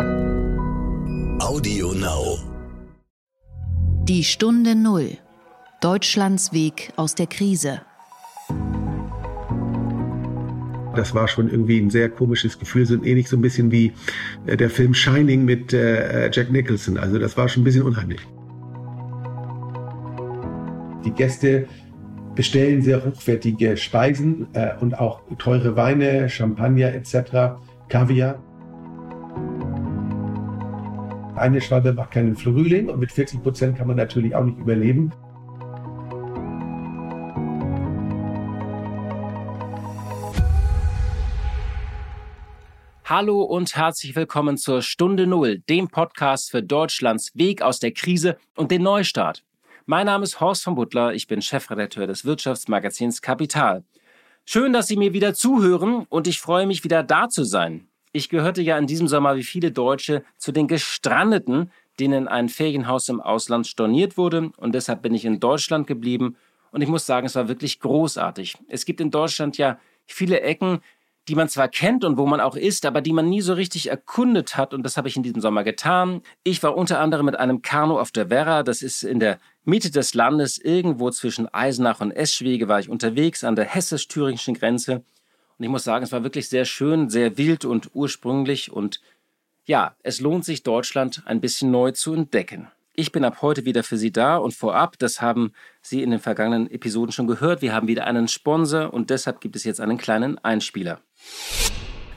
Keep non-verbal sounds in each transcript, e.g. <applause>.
Audio Now. Die Stunde Null. Deutschlands Weg aus der Krise. Das war schon irgendwie ein sehr komisches Gefühl, so ähnlich so ein bisschen wie äh, der Film Shining mit äh, Jack Nicholson. Also das war schon ein bisschen unheimlich. Die Gäste bestellen sehr hochwertige Speisen äh, und auch teure Weine, Champagner etc., Kaviar. Eine Schwalbe macht keinen Frühling und mit 40 Prozent kann man natürlich auch nicht überleben. Hallo und herzlich willkommen zur Stunde Null, dem Podcast für Deutschlands Weg aus der Krise und den Neustart. Mein Name ist Horst von Butler, ich bin Chefredakteur des Wirtschaftsmagazins Kapital. Schön, dass Sie mir wieder zuhören und ich freue mich wieder da zu sein. Ich gehörte ja in diesem Sommer wie viele Deutsche zu den Gestrandeten, denen ein Ferienhaus im Ausland storniert wurde und deshalb bin ich in Deutschland geblieben und ich muss sagen, es war wirklich großartig. Es gibt in Deutschland ja viele Ecken, die man zwar kennt und wo man auch ist, aber die man nie so richtig erkundet hat. Und das habe ich in diesem Sommer getan. Ich war unter anderem mit einem Kanu auf der Werra. Das ist in der Mitte des Landes, irgendwo zwischen Eisenach und Eschwege, war ich unterwegs an der hessisch-thüringischen Grenze. Und ich muss sagen, es war wirklich sehr schön, sehr wild und ursprünglich. Und ja, es lohnt sich, Deutschland ein bisschen neu zu entdecken. Ich bin ab heute wieder für Sie da und vorab, das haben Sie in den vergangenen Episoden schon gehört, wir haben wieder einen Sponsor und deshalb gibt es jetzt einen kleinen Einspieler.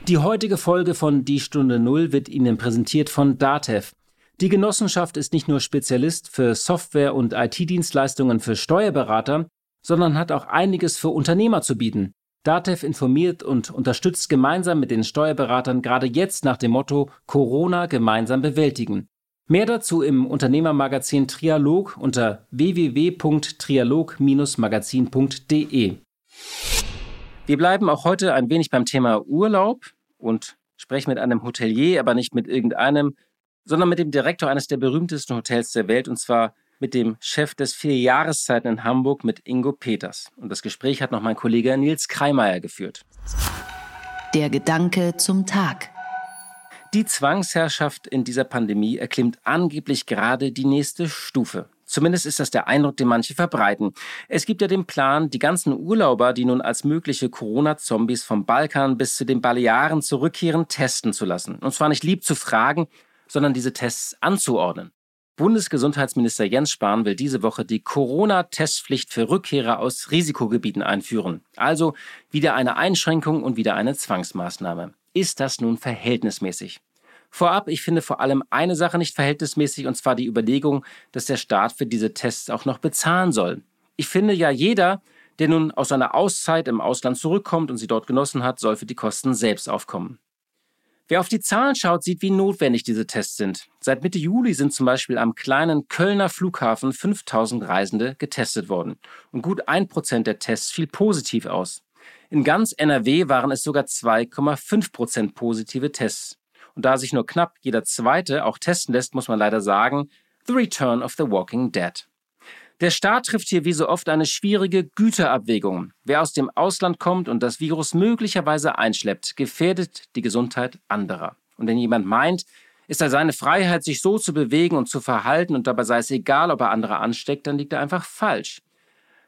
Die heutige Folge von Die Stunde Null wird Ihnen präsentiert von Datev. Die Genossenschaft ist nicht nur Spezialist für Software- und IT-Dienstleistungen für Steuerberater, sondern hat auch einiges für Unternehmer zu bieten. Datev informiert und unterstützt gemeinsam mit den Steuerberatern gerade jetzt nach dem Motto Corona gemeinsam bewältigen. Mehr dazu im Unternehmermagazin Trialog unter www.trialog-magazin.de. Wir bleiben auch heute ein wenig beim Thema Urlaub und sprechen mit einem Hotelier, aber nicht mit irgendeinem, sondern mit dem Direktor eines der berühmtesten Hotels der Welt und zwar mit dem Chef des Vier Jahreszeiten in Hamburg mit Ingo Peters. Und das Gespräch hat noch mein Kollege Nils Kreimeier geführt. Der Gedanke zum Tag. Die Zwangsherrschaft in dieser Pandemie erklimmt angeblich gerade die nächste Stufe. Zumindest ist das der Eindruck, den manche verbreiten. Es gibt ja den Plan, die ganzen Urlauber, die nun als mögliche Corona-Zombies vom Balkan bis zu den Balearen zurückkehren, testen zu lassen. Und zwar nicht lieb zu fragen, sondern diese Tests anzuordnen. Bundesgesundheitsminister Jens Spahn will diese Woche die Corona-Testpflicht für Rückkehrer aus Risikogebieten einführen. Also wieder eine Einschränkung und wieder eine Zwangsmaßnahme. Ist das nun verhältnismäßig? Vorab, ich finde vor allem eine Sache nicht verhältnismäßig, und zwar die Überlegung, dass der Staat für diese Tests auch noch bezahlen soll. Ich finde ja, jeder, der nun aus einer Auszeit im Ausland zurückkommt und sie dort genossen hat, soll für die Kosten selbst aufkommen. Wer auf die Zahlen schaut, sieht, wie notwendig diese Tests sind. Seit Mitte Juli sind zum Beispiel am kleinen Kölner Flughafen 5000 Reisende getestet worden. Und gut ein Prozent der Tests fiel positiv aus. In ganz NRW waren es sogar 2,5 Prozent positive Tests. Und da sich nur knapp jeder zweite auch testen lässt, muss man leider sagen, The Return of the Walking Dead. Der Staat trifft hier wie so oft eine schwierige Güterabwägung. Wer aus dem Ausland kommt und das Virus möglicherweise einschleppt, gefährdet die Gesundheit anderer. Und wenn jemand meint, ist er seine Freiheit, sich so zu bewegen und zu verhalten und dabei sei es egal, ob er andere ansteckt, dann liegt er einfach falsch.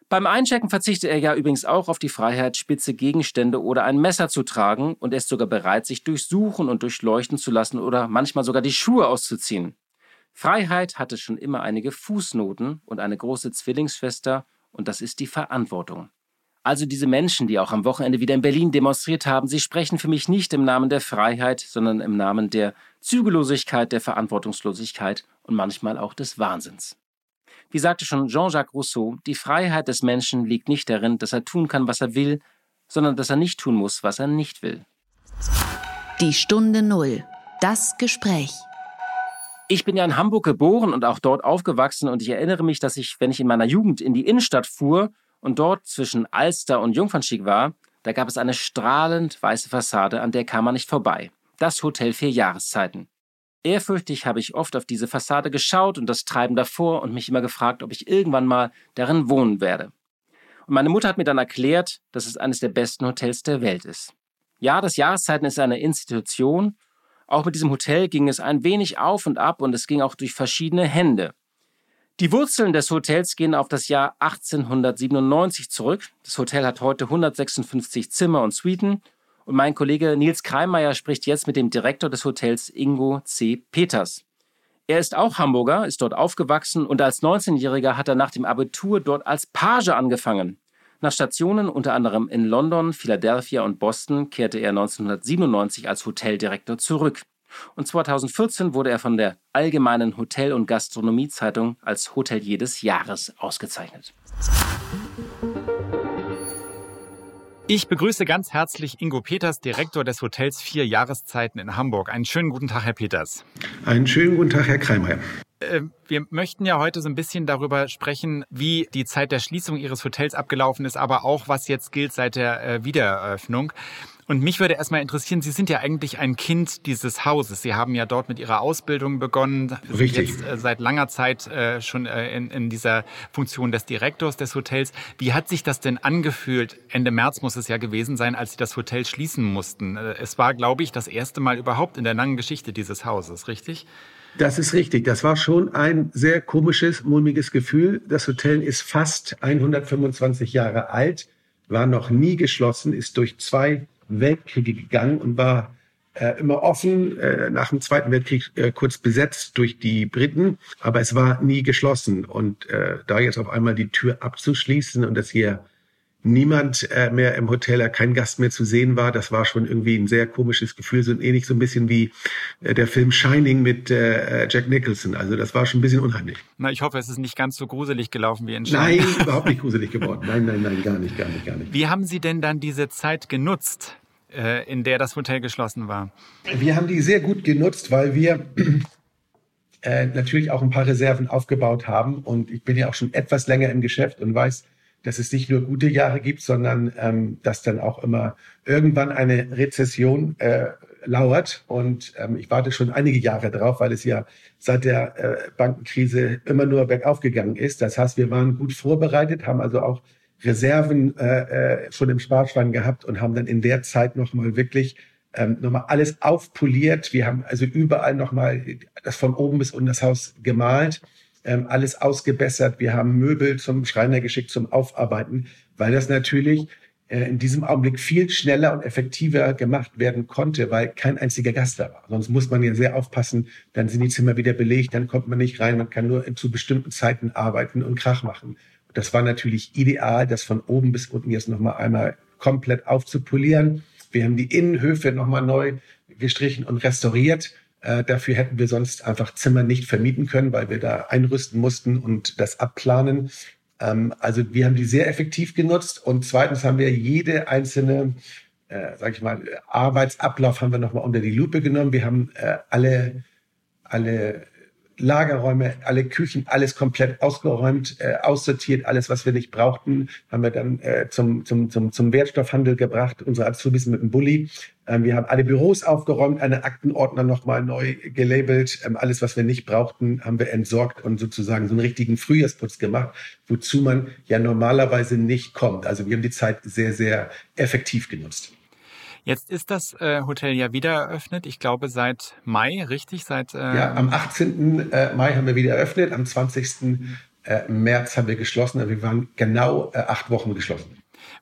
Beim Einchecken verzichtet er ja übrigens auch auf die Freiheit, spitze Gegenstände oder ein Messer zu tragen und er ist sogar bereit, sich durchsuchen und durchleuchten zu lassen oder manchmal sogar die Schuhe auszuziehen. Freiheit hatte schon immer einige Fußnoten und eine große Zwillingsschwester und das ist die Verantwortung. Also diese Menschen, die auch am Wochenende wieder in Berlin demonstriert haben, sie sprechen für mich nicht im Namen der Freiheit, sondern im Namen der Zügellosigkeit, der Verantwortungslosigkeit und manchmal auch des Wahnsinns. Wie sagte schon Jean-Jacques Rousseau, die Freiheit des Menschen liegt nicht darin, dass er tun kann, was er will, sondern dass er nicht tun muss, was er nicht will. Die Stunde Null. Das Gespräch. Ich bin ja in Hamburg geboren und auch dort aufgewachsen und ich erinnere mich, dass ich, wenn ich in meiner Jugend in die Innenstadt fuhr und dort zwischen Alster und Jungfernstieg war, da gab es eine strahlend weiße Fassade, an der kam man nicht vorbei. Das Hotel Vier Jahreszeiten. Ehrfürchtig habe ich oft auf diese Fassade geschaut und das Treiben davor und mich immer gefragt, ob ich irgendwann mal darin wohnen werde. Und meine Mutter hat mir dann erklärt, dass es eines der besten Hotels der Welt ist. Ja, das Jahreszeiten ist eine Institution, Auch mit diesem Hotel ging es ein wenig auf und ab und es ging auch durch verschiedene Hände. Die Wurzeln des Hotels gehen auf das Jahr 1897 zurück. Das Hotel hat heute 156 Zimmer und Suiten. Und mein Kollege Nils Kreimeier spricht jetzt mit dem Direktor des Hotels Ingo C. Peters. Er ist auch Hamburger, ist dort aufgewachsen und als 19-Jähriger hat er nach dem Abitur dort als Page angefangen. Nach Stationen unter anderem in London, Philadelphia und Boston kehrte er 1997 als Hoteldirektor zurück. Und 2014 wurde er von der Allgemeinen Hotel- und Gastronomiezeitung als Hotelier des Jahres ausgezeichnet. Ich begrüße ganz herzlich Ingo Peters, Direktor des Hotels Vier Jahreszeiten in Hamburg. Einen schönen guten Tag, Herr Peters. Einen schönen guten Tag, Herr Kreimeier. Äh, wir möchten ja heute so ein bisschen darüber sprechen, wie die Zeit der Schließung Ihres Hotels abgelaufen ist, aber auch was jetzt gilt seit der äh, Wiedereröffnung. Und mich würde erstmal interessieren, Sie sind ja eigentlich ein Kind dieses Hauses. Sie haben ja dort mit Ihrer Ausbildung begonnen. Richtig. Jetzt äh, seit langer Zeit äh, schon äh, in, in dieser Funktion des Direktors des Hotels. Wie hat sich das denn angefühlt? Ende März muss es ja gewesen sein, als Sie das Hotel schließen mussten. Äh, es war, glaube ich, das erste Mal überhaupt in der langen Geschichte dieses Hauses, richtig? Das ist richtig. Das war schon ein sehr komisches, mulmiges Gefühl. Das Hotel ist fast 125 Jahre alt, war noch nie geschlossen, ist durch zwei Weltkriege gegangen und war äh, immer offen, äh, nach dem Zweiten Weltkrieg äh, kurz besetzt durch die Briten, aber es war nie geschlossen. Und äh, da jetzt auf einmal die Tür abzuschließen und das hier niemand äh, mehr im Hotel, äh, kein Gast mehr zu sehen war. Das war schon irgendwie ein sehr komisches Gefühl, so ähnlich so ein bisschen wie äh, der Film Shining mit äh, Jack Nicholson. Also das war schon ein bisschen unheimlich. Na, ich hoffe, es ist nicht ganz so gruselig gelaufen wie in Shining. Nein, <laughs> überhaupt nicht gruselig geworden. Nein, nein, nein, gar nicht, gar nicht, gar nicht. Wie haben Sie denn dann diese Zeit genutzt, äh, in der das Hotel geschlossen war? Wir haben die sehr gut genutzt, weil wir äh, natürlich auch ein paar Reserven aufgebaut haben. Und ich bin ja auch schon etwas länger im Geschäft und weiß, dass es nicht nur gute Jahre gibt, sondern ähm, dass dann auch immer irgendwann eine Rezession äh, lauert. Und ähm, ich warte schon einige Jahre drauf, weil es ja seit der äh, Bankenkrise immer nur bergauf gegangen ist. Das heißt, wir waren gut vorbereitet, haben also auch Reserven äh, äh, schon im Sparschwein gehabt und haben dann in der Zeit nochmal wirklich ähm, nochmal alles aufpoliert. Wir haben also überall nochmal das von oben bis unten das Haus gemalt ähm, alles ausgebessert. Wir haben Möbel zum Schreiner geschickt zum Aufarbeiten, weil das natürlich äh, in diesem Augenblick viel schneller und effektiver gemacht werden konnte, weil kein einziger Gast da war. Sonst muss man ja sehr aufpassen, dann sind die Zimmer wieder belegt, dann kommt man nicht rein, man kann nur zu bestimmten Zeiten arbeiten und Krach machen. Das war natürlich ideal, das von oben bis unten jetzt nochmal einmal komplett aufzupolieren. Wir haben die Innenhöfe nochmal neu gestrichen und restauriert. Äh, dafür hätten wir sonst einfach Zimmer nicht vermieten können, weil wir da einrüsten mussten und das abplanen. Ähm, also wir haben die sehr effektiv genutzt und zweitens haben wir jede einzelne, äh, sag ich mal, Arbeitsablauf haben wir nochmal unter die Lupe genommen. Wir haben äh, alle alle Lagerräume, alle Küchen, alles komplett ausgeräumt, äh, aussortiert, alles, was wir nicht brauchten, haben wir dann äh, zum, zum, zum, zum Wertstoffhandel gebracht, unsere Azubis mit dem Bulli. Ähm, wir haben alle Büros aufgeräumt, eine Aktenordner nochmal neu gelabelt. Ähm, alles, was wir nicht brauchten, haben wir entsorgt und sozusagen so einen richtigen Frühjahrsputz gemacht, wozu man ja normalerweise nicht kommt. Also wir haben die Zeit sehr, sehr effektiv genutzt. Jetzt ist das äh, Hotel ja wieder eröffnet. Ich glaube seit Mai, richtig? Seit äh ja, am 18. Äh, Mai haben wir wieder eröffnet. Am 20. Äh, März haben wir geschlossen. Also wir waren genau äh, acht Wochen geschlossen.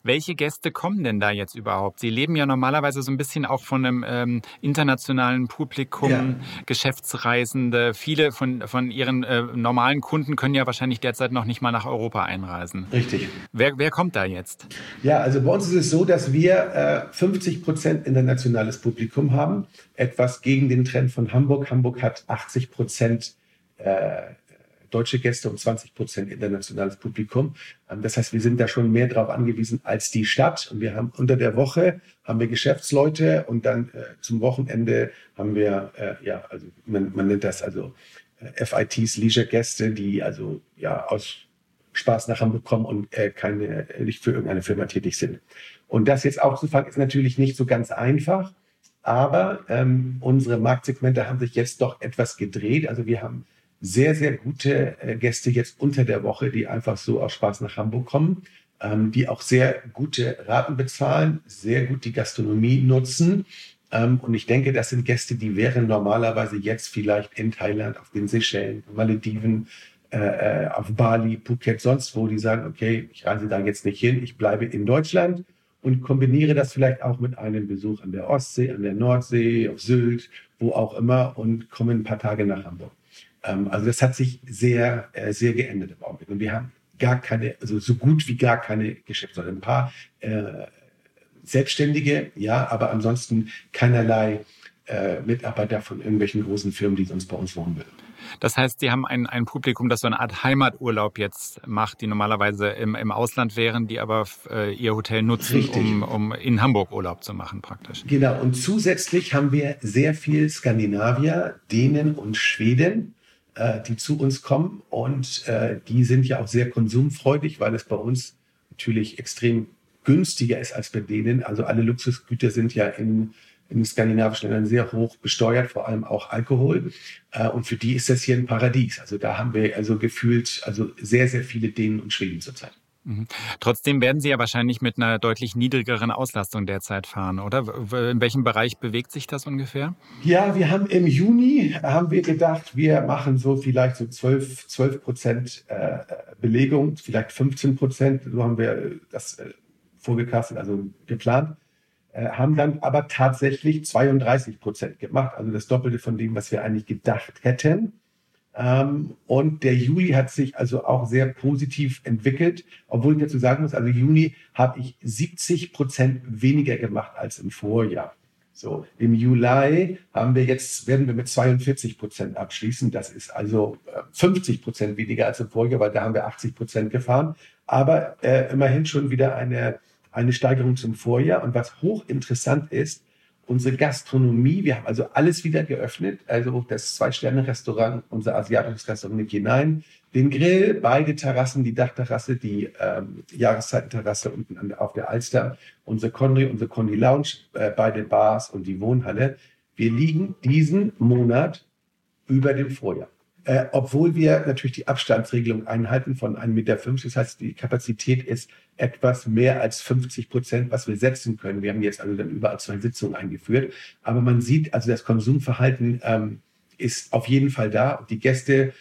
Welche Gäste kommen denn da jetzt überhaupt? Sie leben ja normalerweise so ein bisschen auch von einem ähm, internationalen Publikum, ja. Geschäftsreisende. Viele von, von Ihren äh, normalen Kunden können ja wahrscheinlich derzeit noch nicht mal nach Europa einreisen. Richtig. Wer, wer kommt da jetzt? Ja, also bei uns ist es so, dass wir äh, 50 Prozent internationales Publikum haben. Etwas gegen den Trend von Hamburg. Hamburg hat 80 Prozent äh, deutsche Gäste und 20 Prozent internationales Publikum. Ähm, das heißt, wir sind da schon mehr drauf angewiesen als die Stadt. Und wir haben unter der Woche haben wir Geschäftsleute und dann äh, zum Wochenende haben wir, äh, ja, also man, man nennt das also äh, FITs, Leisure-Gäste, die also ja aus Spaß nach Hamburg kommen und äh, keine, nicht für irgendeine Firma tätig sind. Und das jetzt aufzufangen, ist natürlich nicht so ganz einfach. Aber ähm, unsere Marktsegmente haben sich jetzt doch etwas gedreht. Also wir haben sehr, sehr gute äh, Gäste jetzt unter der Woche, die einfach so aus Spaß nach Hamburg kommen, ähm, die auch sehr gute Raten bezahlen, sehr gut die Gastronomie nutzen. Ähm, und ich denke, das sind Gäste, die wären normalerweise jetzt vielleicht in Thailand, auf den Seychellen, Malediven, äh, äh, auf Bali, Phuket, sonst wo, die sagen, okay, ich reise da jetzt nicht hin, ich bleibe in Deutschland und kombiniere das vielleicht auch mit einem Besuch an der Ostsee, an der Nordsee, auf Sylt, wo auch immer und komme ein paar Tage nach Hamburg. Ähm, also das hat sich sehr, äh, sehr geändert im Augenblick. Und wir haben gar keine, also so gut wie gar keine Geschäftsleute. Ein paar äh, Selbstständige, ja, aber ansonsten keinerlei äh, Mitarbeiter von irgendwelchen großen Firmen, die sonst bei uns wohnen würden. Das heißt, Sie haben ein, ein Publikum, das so eine Art Heimaturlaub jetzt macht, die normalerweise im, im Ausland wären, die aber äh, ihr Hotel nutzen, um, um in Hamburg Urlaub zu machen praktisch. Genau, und zusätzlich haben wir sehr viel Skandinavier, Dänen und Schweden, äh, die zu uns kommen und äh, die sind ja auch sehr konsumfreudig, weil es bei uns natürlich extrem günstiger ist als bei denen. Also alle Luxusgüter sind ja in, in skandinavischen Ländern sehr hoch besteuert, vor allem auch Alkohol. Äh, und für die ist das hier ein Paradies. Also da haben wir also gefühlt also sehr, sehr viele Dänen und Schweden zurzeit. Mhm. Trotzdem werden Sie ja wahrscheinlich mit einer deutlich niedrigeren Auslastung derzeit fahren, oder? In welchem Bereich bewegt sich das ungefähr? Ja, wir haben im Juni haben wir gedacht, wir machen so vielleicht so 12, 12 Prozent äh, Belegung, vielleicht 15 Prozent. So haben wir das äh, vorgekastet, also geplant. Haben dann aber tatsächlich 32 Prozent gemacht, also das Doppelte von dem, was wir eigentlich gedacht hätten. Ähm, und der Juli hat sich also auch sehr positiv entwickelt, obwohl ich dazu sagen muss, also Juni habe ich 70 Prozent weniger gemacht als im Vorjahr. So, im Juli haben wir jetzt, werden wir mit 42 Prozent abschließen. Das ist also 50 äh, Prozent weniger als im Vorjahr, weil da haben wir 80 Prozent gefahren. Aber äh, immerhin schon wieder eine, eine Steigerung zum Vorjahr. Und was hochinteressant ist, unsere Gastronomie, wir haben also alles wieder geöffnet, also das Zwei-Sterne-Restaurant, unser asiatisches Restaurant Nick hinein, den Grill, beide Terrassen, die Dachterrasse, die ähm, Jahreszeitenterrasse unten auf der Alster, unsere Conry, unsere Conry Lounge, äh, beide Bars und die Wohnhalle. Wir liegen diesen Monat über dem Vorjahr. Äh, obwohl wir natürlich die Abstandsregelung einhalten von 1,50 Meter. Das heißt, die Kapazität ist etwas mehr als 50 Prozent, was wir setzen können. Wir haben jetzt also dann überall zwei Sitzungen eingeführt. Aber man sieht, also das Konsumverhalten ähm, ist auf jeden Fall da. Die Gäste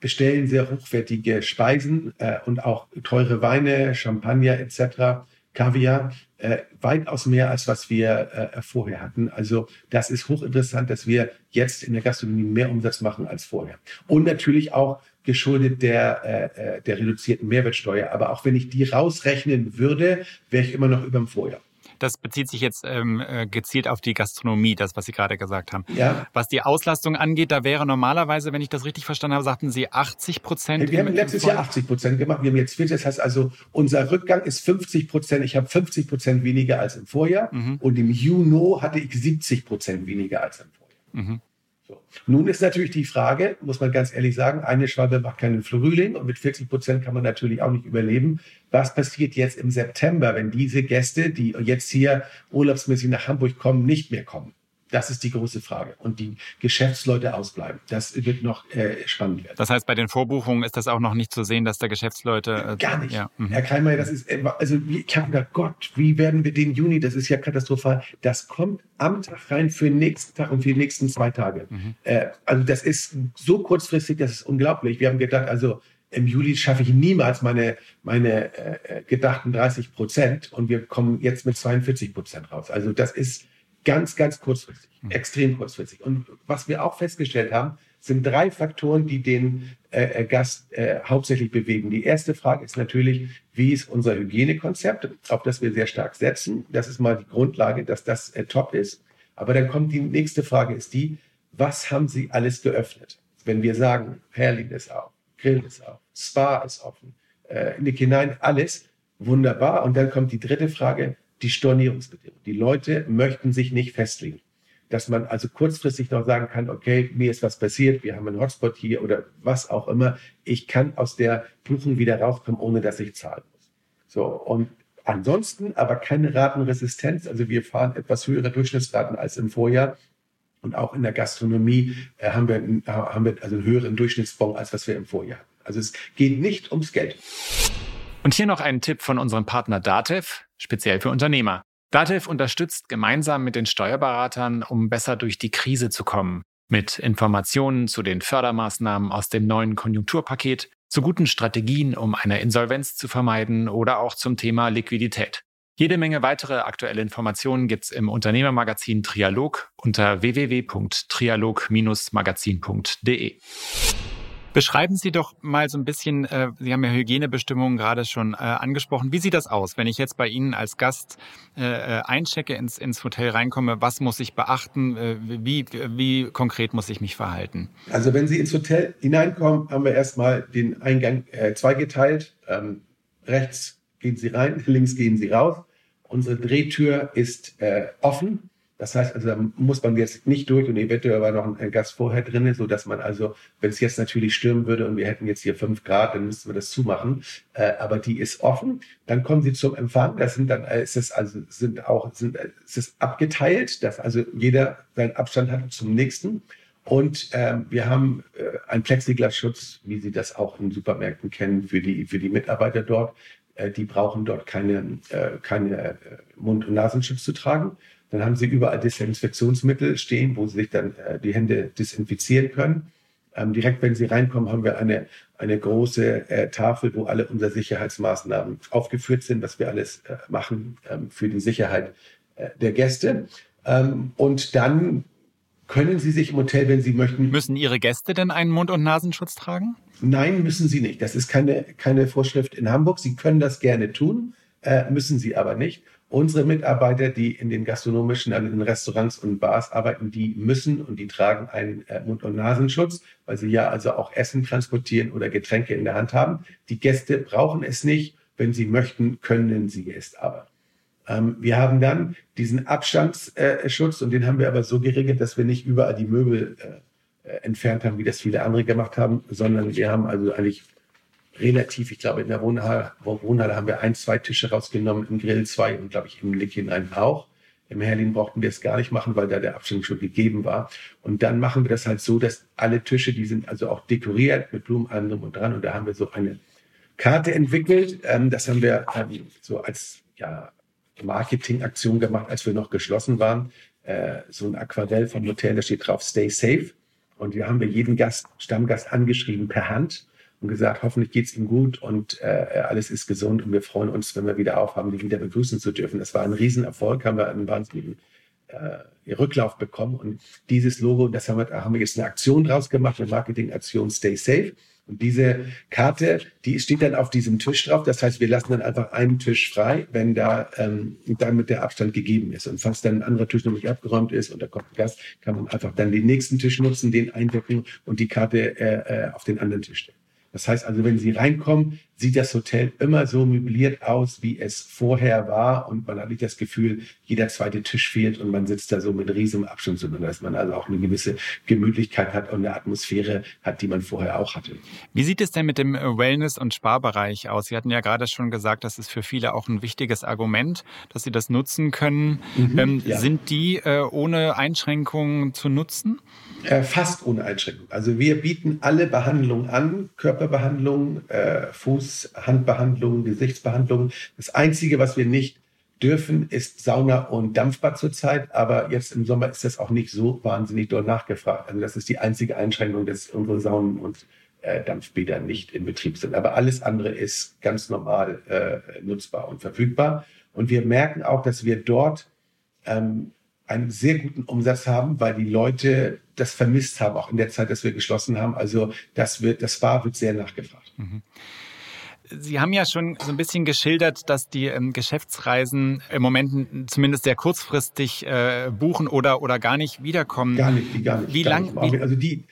bestellen sehr hochwertige Speisen äh, und auch teure Weine, Champagner etc. Kaviar, äh, weitaus mehr als was wir äh, vorher hatten. Also das ist hochinteressant, dass wir jetzt in der Gastronomie mehr Umsatz machen als vorher. Und natürlich auch geschuldet der, äh, äh der reduzierten Mehrwertsteuer. Aber auch wenn ich die rausrechnen würde, wäre ich immer noch über dem Vorjahr. Das bezieht sich jetzt ähm, äh, gezielt auf die Gastronomie, das, was Sie gerade gesagt haben. Ja. Was die Auslastung angeht, da wäre normalerweise, wenn ich das richtig verstanden habe, sagten Sie 80 Prozent. Wir haben letztes Jahr 80 Prozent gemacht. Wir haben jetzt 40. Das heißt also, unser Rückgang ist 50 Prozent. Ich habe 50 Prozent weniger als im Vorjahr. Mhm. Und im Juni hatte ich 70 Prozent weniger als im Vorjahr. Mhm. So. Nun ist natürlich die Frage, muss man ganz ehrlich sagen, eine Schwalbe macht keinen Frühling und mit 40 Prozent kann man natürlich auch nicht überleben. Was passiert jetzt im September, wenn diese Gäste, die jetzt hier urlaubsmäßig nach Hamburg kommen, nicht mehr kommen? Das ist die große Frage. Und die Geschäftsleute ausbleiben. Das wird noch äh, spannend werden. Das heißt, bei den Vorbuchungen ist das auch noch nicht zu sehen, dass da Geschäftsleute. Äh, Gar nicht. Ja. Mhm. Herr Kreimer, das ist, also ich habe gedacht, Gott, wie werden wir den Juni? Das ist ja katastrophal. Das kommt am Tag rein für den nächsten Tag und für die nächsten zwei Tage. Mhm. Äh, also das ist so kurzfristig, das ist unglaublich. Wir haben gedacht, also im Juli schaffe ich niemals meine, meine äh, gedachten 30 Prozent und wir kommen jetzt mit 42 Prozent raus. Also das ist Ganz, ganz kurzfristig, mhm. extrem kurzfristig. Und was wir auch festgestellt haben, sind drei Faktoren, die den äh, äh, Gast äh, hauptsächlich bewegen. Die erste Frage ist natürlich, wie ist unser Hygienekonzept, auf das wir sehr stark setzen. Das ist mal die Grundlage, dass das äh, top ist. Aber dann kommt die nächste Frage, ist die, was haben Sie alles geöffnet? Wenn wir sagen, Perlin ist auf, Grill ist auf, Spa ist offen, äh, Nick hinein, alles wunderbar. Und dann kommt die dritte Frage, die Stornierungsbedingungen. Die Leute möchten sich nicht festlegen. Dass man also kurzfristig noch sagen kann, okay, mir ist was passiert, wir haben einen Hotspot hier oder was auch immer. Ich kann aus der Buchung wieder rauskommen, ohne dass ich zahlen muss. So. Und ansonsten aber keine Ratenresistenz. Also wir fahren etwas höhere Durchschnittsraten als im Vorjahr. Und auch in der Gastronomie äh, haben wir, äh, haben wir also einen höheren Durchschnittsbon, als was wir im Vorjahr hatten. Also es geht nicht ums Geld. Und hier noch ein Tipp von unserem Partner Datev, speziell für Unternehmer. Datev unterstützt gemeinsam mit den Steuerberatern, um besser durch die Krise zu kommen. Mit Informationen zu den Fördermaßnahmen aus dem neuen Konjunkturpaket, zu guten Strategien, um eine Insolvenz zu vermeiden oder auch zum Thema Liquidität. Jede Menge weitere aktuelle Informationen gibt's im Unternehmermagazin Trialog unter www.trialog-magazin.de. Beschreiben Sie doch mal so ein bisschen, äh, Sie haben ja Hygienebestimmungen gerade schon äh, angesprochen. Wie sieht das aus, wenn ich jetzt bei Ihnen als Gast äh, einchecke, ins, ins Hotel reinkomme? Was muss ich beachten? Wie, wie konkret muss ich mich verhalten? Also wenn Sie ins Hotel hineinkommen, haben wir erstmal den Eingang zweigeteilt. Ähm, rechts gehen Sie rein, <laughs> links gehen Sie raus. Unsere Drehtür ist offen. Das heißt, also da muss man jetzt nicht durch und eventuell war noch ein Gast vorher drin, so dass man also, wenn es jetzt natürlich stürmen würde und wir hätten jetzt hier fünf Grad, dann müssten wir das zumachen. Äh, aber die ist offen. Dann kommen Sie zum Empfang. Das sind dann, äh, ist es also sind auch sind äh, es ist abgeteilt, dass also jeder seinen Abstand hat zum nächsten. Und ähm, wir haben äh, einen Plexiglasschutz, wie Sie das auch in Supermärkten kennen, für die für die Mitarbeiter dort. Äh, die brauchen dort keine äh, keine äh, Mund- und Nasenschutz zu tragen. Dann haben sie überall Desinfektionsmittel stehen, wo sie sich dann äh, die Hände desinfizieren können. Ähm, direkt, wenn sie reinkommen, haben wir eine, eine große äh, Tafel, wo alle unsere Sicherheitsmaßnahmen aufgeführt sind, was wir alles äh, machen ähm, für die Sicherheit äh, der Gäste. Ähm, und dann können Sie sich im Hotel, wenn Sie möchten. Müssen Ihre Gäste denn einen Mund- und Nasenschutz tragen? Nein, müssen Sie nicht. Das ist keine, keine Vorschrift in Hamburg. Sie können das gerne tun, äh, müssen Sie aber nicht. Unsere Mitarbeiter, die in den gastronomischen, also in Restaurants und Bars arbeiten, die müssen und die tragen einen äh, Mund- und Nasenschutz, weil sie ja also auch Essen transportieren oder Getränke in der Hand haben. Die Gäste brauchen es nicht. Wenn sie möchten, können sie es aber. Ähm, wir haben dann diesen Abstandsschutz und den haben wir aber so geregelt, dass wir nicht überall die Möbel äh, äh entfernt haben, wie das viele andere gemacht haben, sondern wir haben also eigentlich relativ, ich glaube, in der Wohnhalle, Wohnhalle haben wir ein, zwei Tische rausgenommen, im Grill zwei und, glaube ich, im Lick einen auch. Im Herlin brauchten wir es gar nicht machen, weil da der Abstand schon gegeben war. Und dann machen wir das halt so, dass alle Tische, die sind also auch dekoriert mit Blumen allem und dran. Und da haben wir so eine Karte entwickelt. Ähm, das haben wir ähm, so als ja, Marketingaktion gemacht, als wir noch geschlossen waren. Äh, so ein Aquarell vom Hotel, da steht drauf Stay Safe. Und wir haben wir jeden Gast, Stammgast angeschrieben per Hand und gesagt, hoffentlich geht es ihm gut und äh, alles ist gesund und wir freuen uns, wenn wir wieder aufhaben, die wieder begrüßen zu dürfen. Das war ein Riesenerfolg, haben wir einen wahnsinnigen äh, Rücklauf bekommen und dieses Logo, das haben wir, haben wir jetzt eine Aktion draus gemacht, eine Marketingaktion Stay Safe. Und diese Karte, die steht dann auf diesem Tisch drauf. Das heißt, wir lassen dann einfach einen Tisch frei, wenn da ähm, damit der Abstand gegeben ist. Und falls dann ein anderer Tisch noch nicht abgeräumt ist und da kommt ein Gast, kann man einfach dann den nächsten Tisch nutzen, den eindecken und die Karte äh, äh auf den anderen Tisch stellen. Das heißt also, wenn Sie reinkommen, sieht das Hotel immer so möbliert aus, wie es vorher war. Und man hat nicht das Gefühl, jeder zweite Tisch fehlt und man sitzt da so mit riesigem Abstand, sondern dass man also auch eine gewisse Gemütlichkeit hat und eine Atmosphäre hat, die man vorher auch hatte. Wie sieht es denn mit dem Wellness- und Sparbereich aus? Sie hatten ja gerade schon gesagt, das ist für viele auch ein wichtiges Argument, dass sie das nutzen können. Mhm, ähm, ja. Sind die äh, ohne Einschränkungen zu nutzen? Äh, fast ohne Einschränkung. Also wir bieten alle Behandlungen an, Körperbehandlungen, äh, Fuß, Handbehandlungen, Gesichtsbehandlungen. Das Einzige, was wir nicht dürfen, ist Sauna und Dampfbad zurzeit. Aber jetzt im Sommer ist das auch nicht so wahnsinnig dort nachgefragt. Also das ist die einzige Einschränkung, dass unsere Saunen und äh, Dampfbäder nicht in Betrieb sind. Aber alles andere ist ganz normal äh, nutzbar und verfügbar. Und wir merken auch, dass wir dort ähm, einen sehr guten Umsatz haben, weil die Leute das vermisst haben, auch in der Zeit, dass wir geschlossen haben. Also das wird, das war, wird sehr nachgefragt. Mhm. Sie haben ja schon so ein bisschen geschildert, dass die ähm, Geschäftsreisen im Moment zumindest sehr kurzfristig äh, buchen oder, oder gar nicht wiederkommen. Gar nicht, die gar nicht. Wie lange? Also die,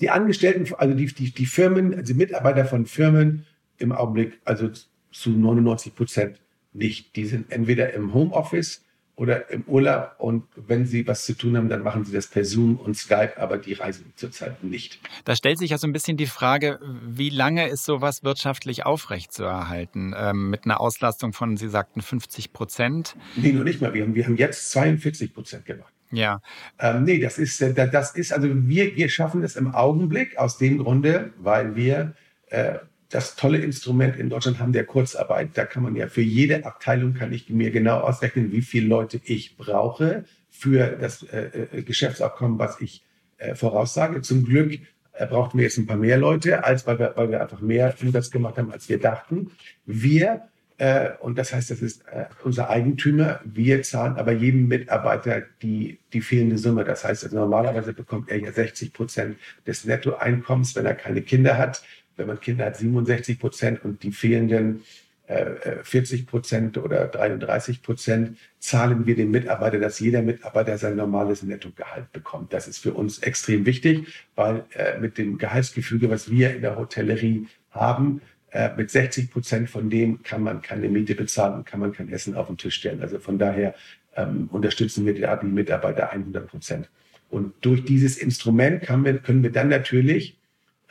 die Angestellten, also die, die, die Firmen, also Mitarbeiter von Firmen im Augenblick, also zu 99 Prozent nicht. Die sind entweder im Homeoffice oder im Urlaub und wenn Sie was zu tun haben, dann machen Sie das per Zoom und Skype, aber die reisen zurzeit nicht. Da stellt sich ja so ein bisschen die Frage, wie lange ist sowas wirtschaftlich aufrechtzuerhalten? Ähm, mit einer Auslastung von, Sie sagten 50 Prozent? Nee, nur nicht mal. Wir haben, wir haben jetzt 42 Prozent gemacht. Ja. Ähm, nee, das ist, äh, das ist, also wir, wir schaffen es im Augenblick aus dem Grunde, weil wir äh, das tolle Instrument in Deutschland haben der Kurzarbeit. Da kann man ja für jede Abteilung kann ich mir genau ausrechnen, wie viele Leute ich brauche für das äh, äh Geschäftsabkommen, was ich äh, voraussage. Zum Glück äh, brauchten wir jetzt ein paar mehr Leute, als weil wir, weil wir einfach mehr Umsatz gemacht haben, als wir dachten. Wir äh, und das heißt, das ist äh, unser Eigentümer. Wir zahlen aber jedem Mitarbeiter die, die fehlende Summe. Das heißt, also normalerweise bekommt er ja 60 Prozent des Nettoeinkommens, wenn er keine Kinder hat. Wenn man Kinder hat, 67 Prozent und die fehlenden äh, 40 Prozent oder 33 Prozent zahlen wir dem Mitarbeiter, dass jeder Mitarbeiter sein normales Nettogehalt bekommt. Das ist für uns extrem wichtig, weil äh, mit dem Gehaltsgefüge, was wir in der Hotellerie haben, äh, mit 60 Prozent von dem kann man keine Miete bezahlen und kann man kein Essen auf den Tisch stellen. Also von daher ähm, unterstützen wir die, die Mitarbeiter 100 Prozent. Und durch dieses Instrument wir, können wir dann natürlich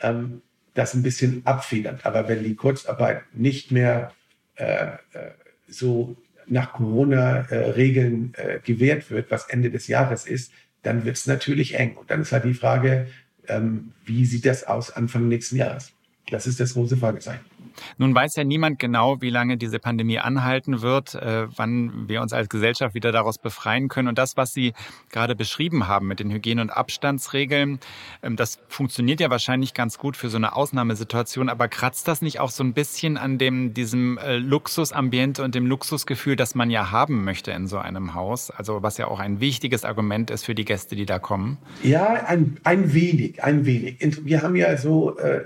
ähm, das ein bisschen abfedern. Aber wenn die Kurzarbeit nicht mehr äh, äh so nach Corona-Regeln äh, gewährt wird, was Ende des Jahres ist, dann wird es natürlich eng. Und dann ist halt die Frage, ähm, wie sieht das aus Anfang nächsten Jahres? Das ist das große Fragezeichen. Nun weiß ja niemand genau, wie lange diese Pandemie anhalten wird, äh, wann wir uns als Gesellschaft wieder daraus befreien können. Und das, was Sie gerade beschrieben haben mit den Hygiene- und Abstandsregeln, ähm, das funktioniert ja wahrscheinlich ganz gut für so eine Ausnahmesituation. Aber kratzt das nicht auch so ein bisschen an dem, diesem äh, Luxusambiente und dem Luxusgefühl, das man ja haben möchte in so einem Haus? Also was ja auch ein wichtiges Argument ist für die Gäste, die da kommen. Ja, ein, ein wenig, ein wenig. Wir haben ja so... Äh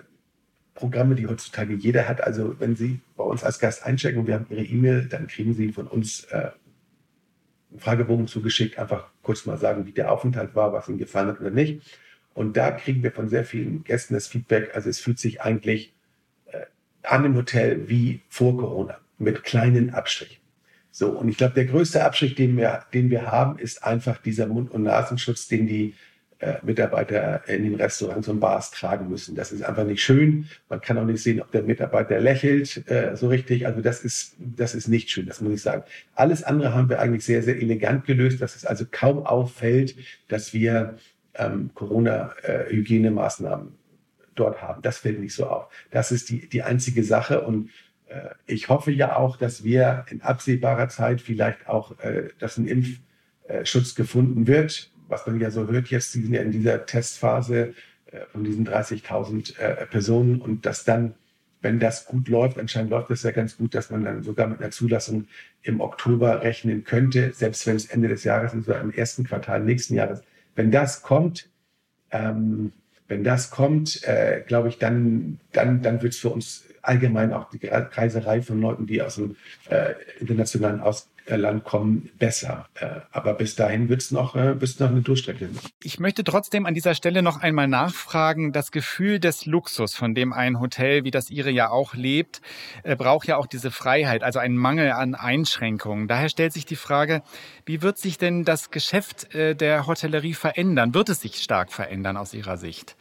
Programme, die heutzutage jeder hat. Also wenn Sie bei uns als Gast einchecken und wir haben Ihre E-Mail, dann kriegen Sie von uns äh, einen Fragebogen zugeschickt, einfach kurz mal sagen, wie der Aufenthalt war, was Ihnen gefallen hat oder nicht. Und da kriegen wir von sehr vielen Gästen das Feedback, also es fühlt sich eigentlich äh, an im Hotel wie vor Corona, mit kleinen Abstrichen. So, und ich glaube, der größte Abstrich, den wir, den wir haben, ist einfach dieser Mund- und Nasenschutz, den die äh, Mitarbeiter in den Restaurants und Bars tragen müssen. Das ist einfach nicht schön. Man kann auch nicht sehen, ob der Mitarbeiter lächelt äh, so richtig. Also das ist, das ist nicht schön, das muss ich sagen. Alles andere haben wir eigentlich sehr, sehr elegant gelöst, dass es also kaum auffällt, dass wir ähm, Corona-Hygienemaßnahmen äh, dort haben. Das fällt nicht so auf. Das ist die, die einzige Sache und äh, ich hoffe ja auch, dass wir in absehbarer Zeit vielleicht auch, äh, dass ein Impfschutz gefunden wird was man ja so hört jetzt, die sind ja in dieser Testphase äh, von diesen 30.000 äh, Personen und dass dann, wenn das gut läuft, anscheinend läuft das ja ganz gut, dass man dann sogar mit einer Zulassung im Oktober rechnen könnte, selbst wenn es Ende des Jahres ist oder im ersten Quartal nächsten Jahres. Wenn das kommt, ähm, wenn das kommt, äh, glaube ich, dann, dann, dann wird es für uns allgemein auch die Reiserei von Leuten, die aus dem äh, internationalen Aus Land kommen, besser. Äh, aber bis dahin wird es noch, äh, noch eine Durchstrecke. Ich möchte trotzdem an dieser Stelle noch einmal nachfragen. Das Gefühl des Luxus, von dem ein Hotel wie das Ihre ja auch lebt, äh, braucht ja auch diese Freiheit, also einen Mangel an Einschränkungen. Daher stellt sich die Frage, wie wird sich denn das Geschäft der Hotellerie verändern? Wird es sich stark verändern aus Ihrer Sicht?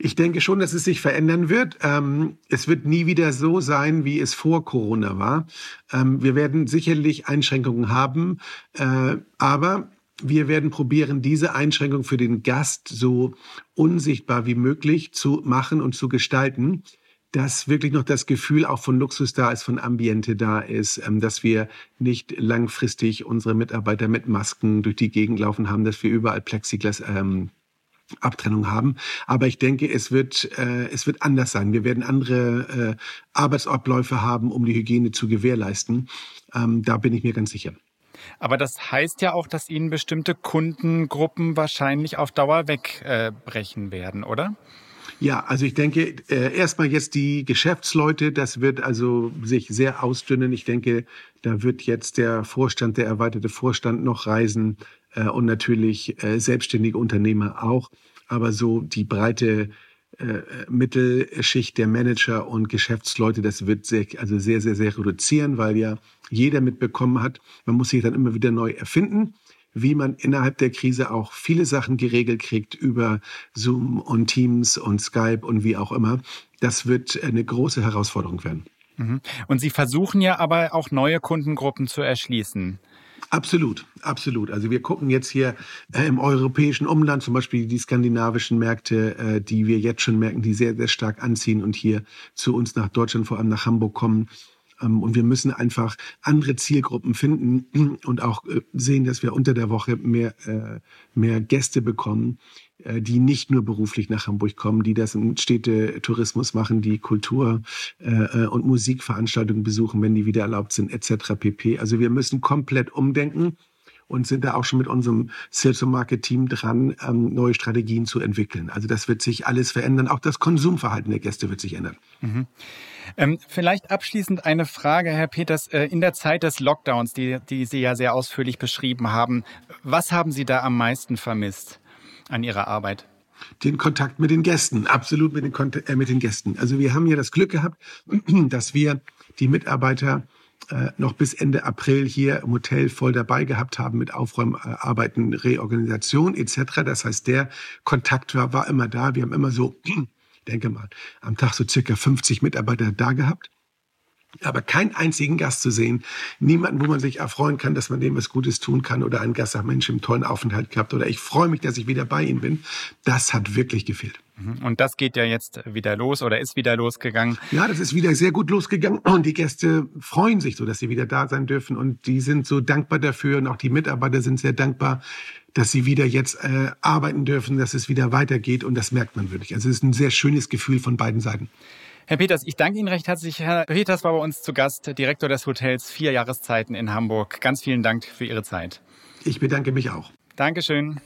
Ich denke schon, dass es sich verändern wird. Ähm, es wird nie wieder so sein, wie es vor Corona war. Ähm, wir werden sicherlich Einschränkungen haben, äh, aber wir werden probieren, diese Einschränkung für den Gast so unsichtbar wie möglich zu machen und zu gestalten, dass wirklich noch das Gefühl auch von Luxus da ist, von Ambiente da ist, ähm, dass wir nicht langfristig unsere Mitarbeiter mit Masken durch die Gegend laufen haben, dass wir überall Plexiglas ähm, Abtrennung haben. Aber ich denke, es wird, äh, es wird anders sein. Wir werden andere äh, Arbeitsabläufe haben, um die Hygiene zu gewährleisten. Ähm, da bin ich mir ganz sicher. Aber das heißt ja auch, dass Ihnen bestimmte Kundengruppen wahrscheinlich auf Dauer wegbrechen äh, werden, oder? Ja, also ich denke, äh, erstmal jetzt die Geschäftsleute, das wird also sich sehr ausdünnen. Ich denke, da wird jetzt der Vorstand, der erweiterte Vorstand noch reisen äh, und natürlich äh, selbstständige Unternehmer auch. Aber so die breite äh, Mittelschicht der Manager und Geschäftsleute, das wird sehr, also sehr, sehr, sehr reduzieren, weil ja jeder mitbekommen hat, man muss sich dann immer wieder neu erfinden wie man innerhalb der Krise auch viele Sachen geregelt kriegt über Zoom und Teams und Skype und wie auch immer. Das wird eine große Herausforderung werden. Mhm. Und Sie versuchen ja aber auch neue Kundengruppen zu erschließen. Absolut, absolut. Also wir gucken jetzt hier äh, im europäischen Umland zum Beispiel die skandinavischen Märkte, äh, die wir jetzt schon merken, die sehr, sehr stark anziehen und hier zu uns nach Deutschland, vor allem nach Hamburg kommen. Ähm, und wir müssen einfach andere Zielgruppen finden und auch äh, sehen, dass wir unter der Woche mehr, äh, mehr Gäste bekommen, die nicht nur beruflich nach Hamburg kommen, die das im Städtetourismus machen, die Kultur- und Musikveranstaltungen besuchen, wenn die wieder erlaubt sind, etc. pp. Also wir müssen komplett umdenken und sind da auch schon mit unserem Sales und Market Team dran, ähm, neue Strategien zu entwickeln. Also das wird sich alles verändern. Auch das Konsumverhalten der Gäste wird sich ändern. Mhm. Ähm, vielleicht abschließend eine Frage, Herr Peters. Äh, in der Zeit des Lockdowns, die, die Sie ja sehr ausführlich beschrieben haben, was haben Sie da am meisten vermisst an Ihrer Arbeit? Den Kontakt mit den Gästen, absolut mit den, Kont äh, mit den Gästen. Also wir haben ja das Glück gehabt, <clears throat> dass wir die Mitarbeiter äh, noch bis Ende April hier im Hotel voll dabei gehabt haben mit Aufräumarbeiten, Reorganisation etc. Das heißt, der Kontakt war, war immer da. Wir haben immer so <clears throat> denke mal, am Tag so circa 50 Mitarbeiter da gehabt. Aber keinen einzigen Gast zu sehen, niemanden, wo man sich erfreuen kann, dass man dem was Gutes tun kann oder ein Gast sagt, Mensch, im tollen Aufenthalt gehabt oder ich freue mich, dass ich wieder bei Ihnen bin, das hat wirklich gefehlt. Mhm. Und das geht ja jetzt wieder los oder ist wieder losgegangen. Ja, das ist wieder sehr gut losgegangen und die Gäste freuen sich so, dass sie wieder da sein dürfen und die sind so dankbar dafür und auch die Mitarbeiter sind sehr dankbar, dass sie wieder jetzt äh, arbeiten dürfen, dass es wieder weitergeht und das merkt man wirklich. Also es ist ein sehr schönes Gefühl von beiden Seiten. Herr Peters, ich danke Ihnen recht herzlich. Herr Peters war bei uns zu Gast, Direktor des Hotels Vier Jahreszeiten in Hamburg. Ganz vielen Dank für Ihre Zeit. Ich bedanke mich auch. Dankeschön.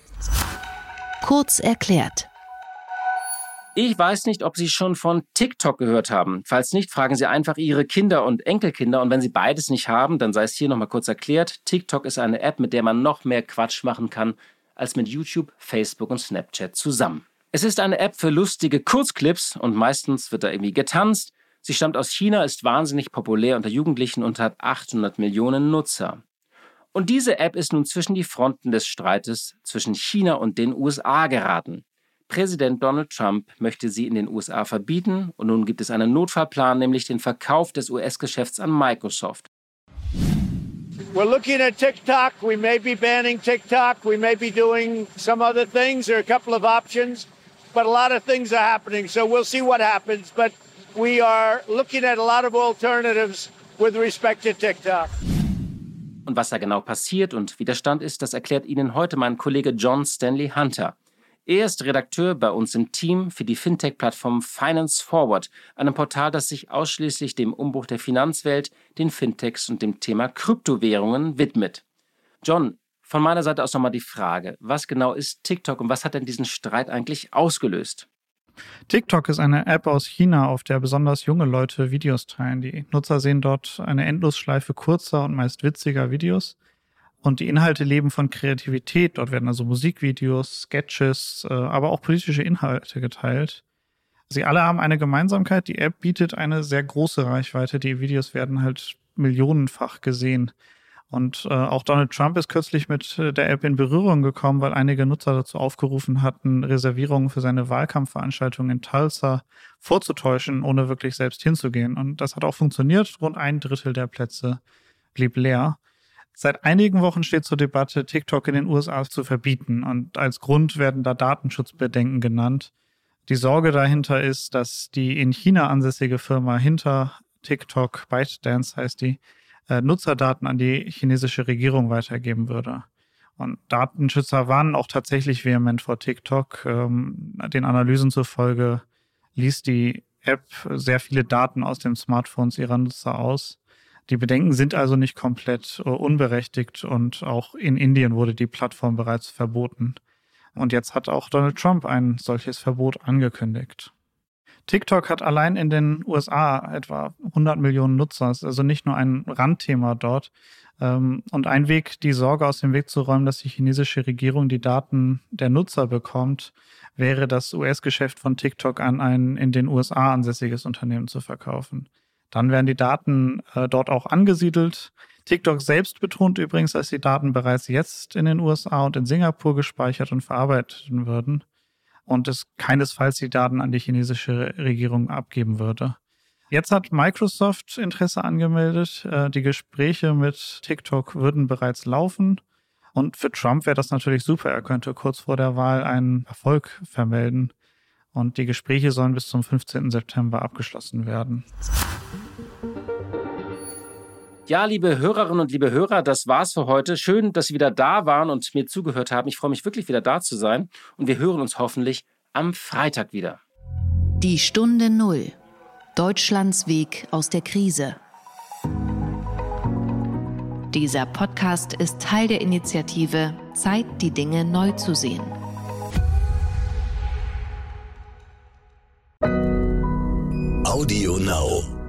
Kurz erklärt. Ich weiß nicht, ob Sie schon von TikTok gehört haben. Falls nicht, fragen Sie einfach Ihre Kinder und Enkelkinder. Und wenn Sie beides nicht haben, dann sei es hier nochmal kurz erklärt. TikTok ist eine App, mit der man noch mehr Quatsch machen kann als mit YouTube, Facebook und Snapchat zusammen. Es ist eine App für lustige Kurzclips und meistens wird da irgendwie getanzt. Sie stammt aus China, ist wahnsinnig populär unter Jugendlichen und hat 800 Millionen Nutzer. Und diese App ist nun zwischen die Fronten des Streites zwischen China und den USA geraten. Präsident Donald Trump möchte sie in den USA verbieten und nun gibt es einen Notfallplan, nämlich den Verkauf des US-Geschäfts an Microsoft. We're looking at TikTok. We may be banning TikTok. We may be doing some other things. There are a couple of options, but a lot of things are happening. So we'll see what happens. But we are looking at a lot of alternatives with respect to TikTok. Und was da genau passiert und wie der Stand ist, das erklärt Ihnen heute mein Kollege John Stanley Hunter. Er ist Redakteur bei uns im Team für die Fintech-Plattform Finance Forward, einem Portal, das sich ausschließlich dem Umbruch der Finanzwelt, den Fintechs und dem Thema Kryptowährungen widmet. John, von meiner Seite aus nochmal die Frage, was genau ist TikTok und was hat denn diesen Streit eigentlich ausgelöst? TikTok ist eine App aus China, auf der besonders junge Leute Videos teilen. Die Nutzer sehen dort eine Endlosschleife kurzer und meist witziger Videos. Und die Inhalte leben von Kreativität. Dort werden also Musikvideos, Sketches, äh, aber auch politische Inhalte geteilt. Sie alle haben eine Gemeinsamkeit. Die App bietet eine sehr große Reichweite. Die Videos werden halt millionenfach gesehen. Und äh, auch Donald Trump ist kürzlich mit äh, der App in Berührung gekommen, weil einige Nutzer dazu aufgerufen hatten, Reservierungen für seine Wahlkampfveranstaltung in Tulsa vorzutäuschen, ohne wirklich selbst hinzugehen. Und das hat auch funktioniert. Rund ein Drittel der Plätze blieb leer. Seit einigen Wochen steht zur Debatte, TikTok in den USA zu verbieten. Und als Grund werden da Datenschutzbedenken genannt. Die Sorge dahinter ist, dass die in China ansässige Firma hinter TikTok, ByteDance heißt die, Nutzerdaten an die chinesische Regierung weitergeben würde. Und Datenschützer warnen auch tatsächlich vehement vor TikTok. Ähm, den Analysen zufolge liest die App sehr viele Daten aus den Smartphones ihrer Nutzer aus. Die Bedenken sind also nicht komplett uh, unberechtigt und auch in Indien wurde die Plattform bereits verboten. Und jetzt hat auch Donald Trump ein solches Verbot angekündigt. TikTok hat allein in den USA etwa 100 Millionen Nutzer, ist also nicht nur ein Randthema dort. Ähm, und ein Weg, die Sorge aus dem Weg zu räumen, dass die chinesische Regierung die Daten der Nutzer bekommt, wäre das US-Geschäft von TikTok an ein in den USA ansässiges Unternehmen zu verkaufen. Dann werden die Daten äh, dort auch angesiedelt. TikTok selbst betont übrigens, dass die Daten bereits jetzt in den USA und in Singapur gespeichert und verarbeitet würden und es keinesfalls die Daten an die chinesische Regierung abgeben würde. Jetzt hat Microsoft Interesse angemeldet. Äh, die Gespräche mit TikTok würden bereits laufen. Und für Trump wäre das natürlich super. Er könnte kurz vor der Wahl einen Erfolg vermelden. Und die Gespräche sollen bis zum 15. September abgeschlossen werden. Ja, liebe Hörerinnen und liebe Hörer, das war's für heute. Schön, dass Sie wieder da waren und mir zugehört haben. Ich freue mich wirklich wieder da zu sein. Und wir hören uns hoffentlich am Freitag wieder. Die Stunde Null. Deutschlands Weg aus der Krise. Dieser Podcast ist Teil der Initiative Zeit, die Dinge neu zu sehen. Audio Now.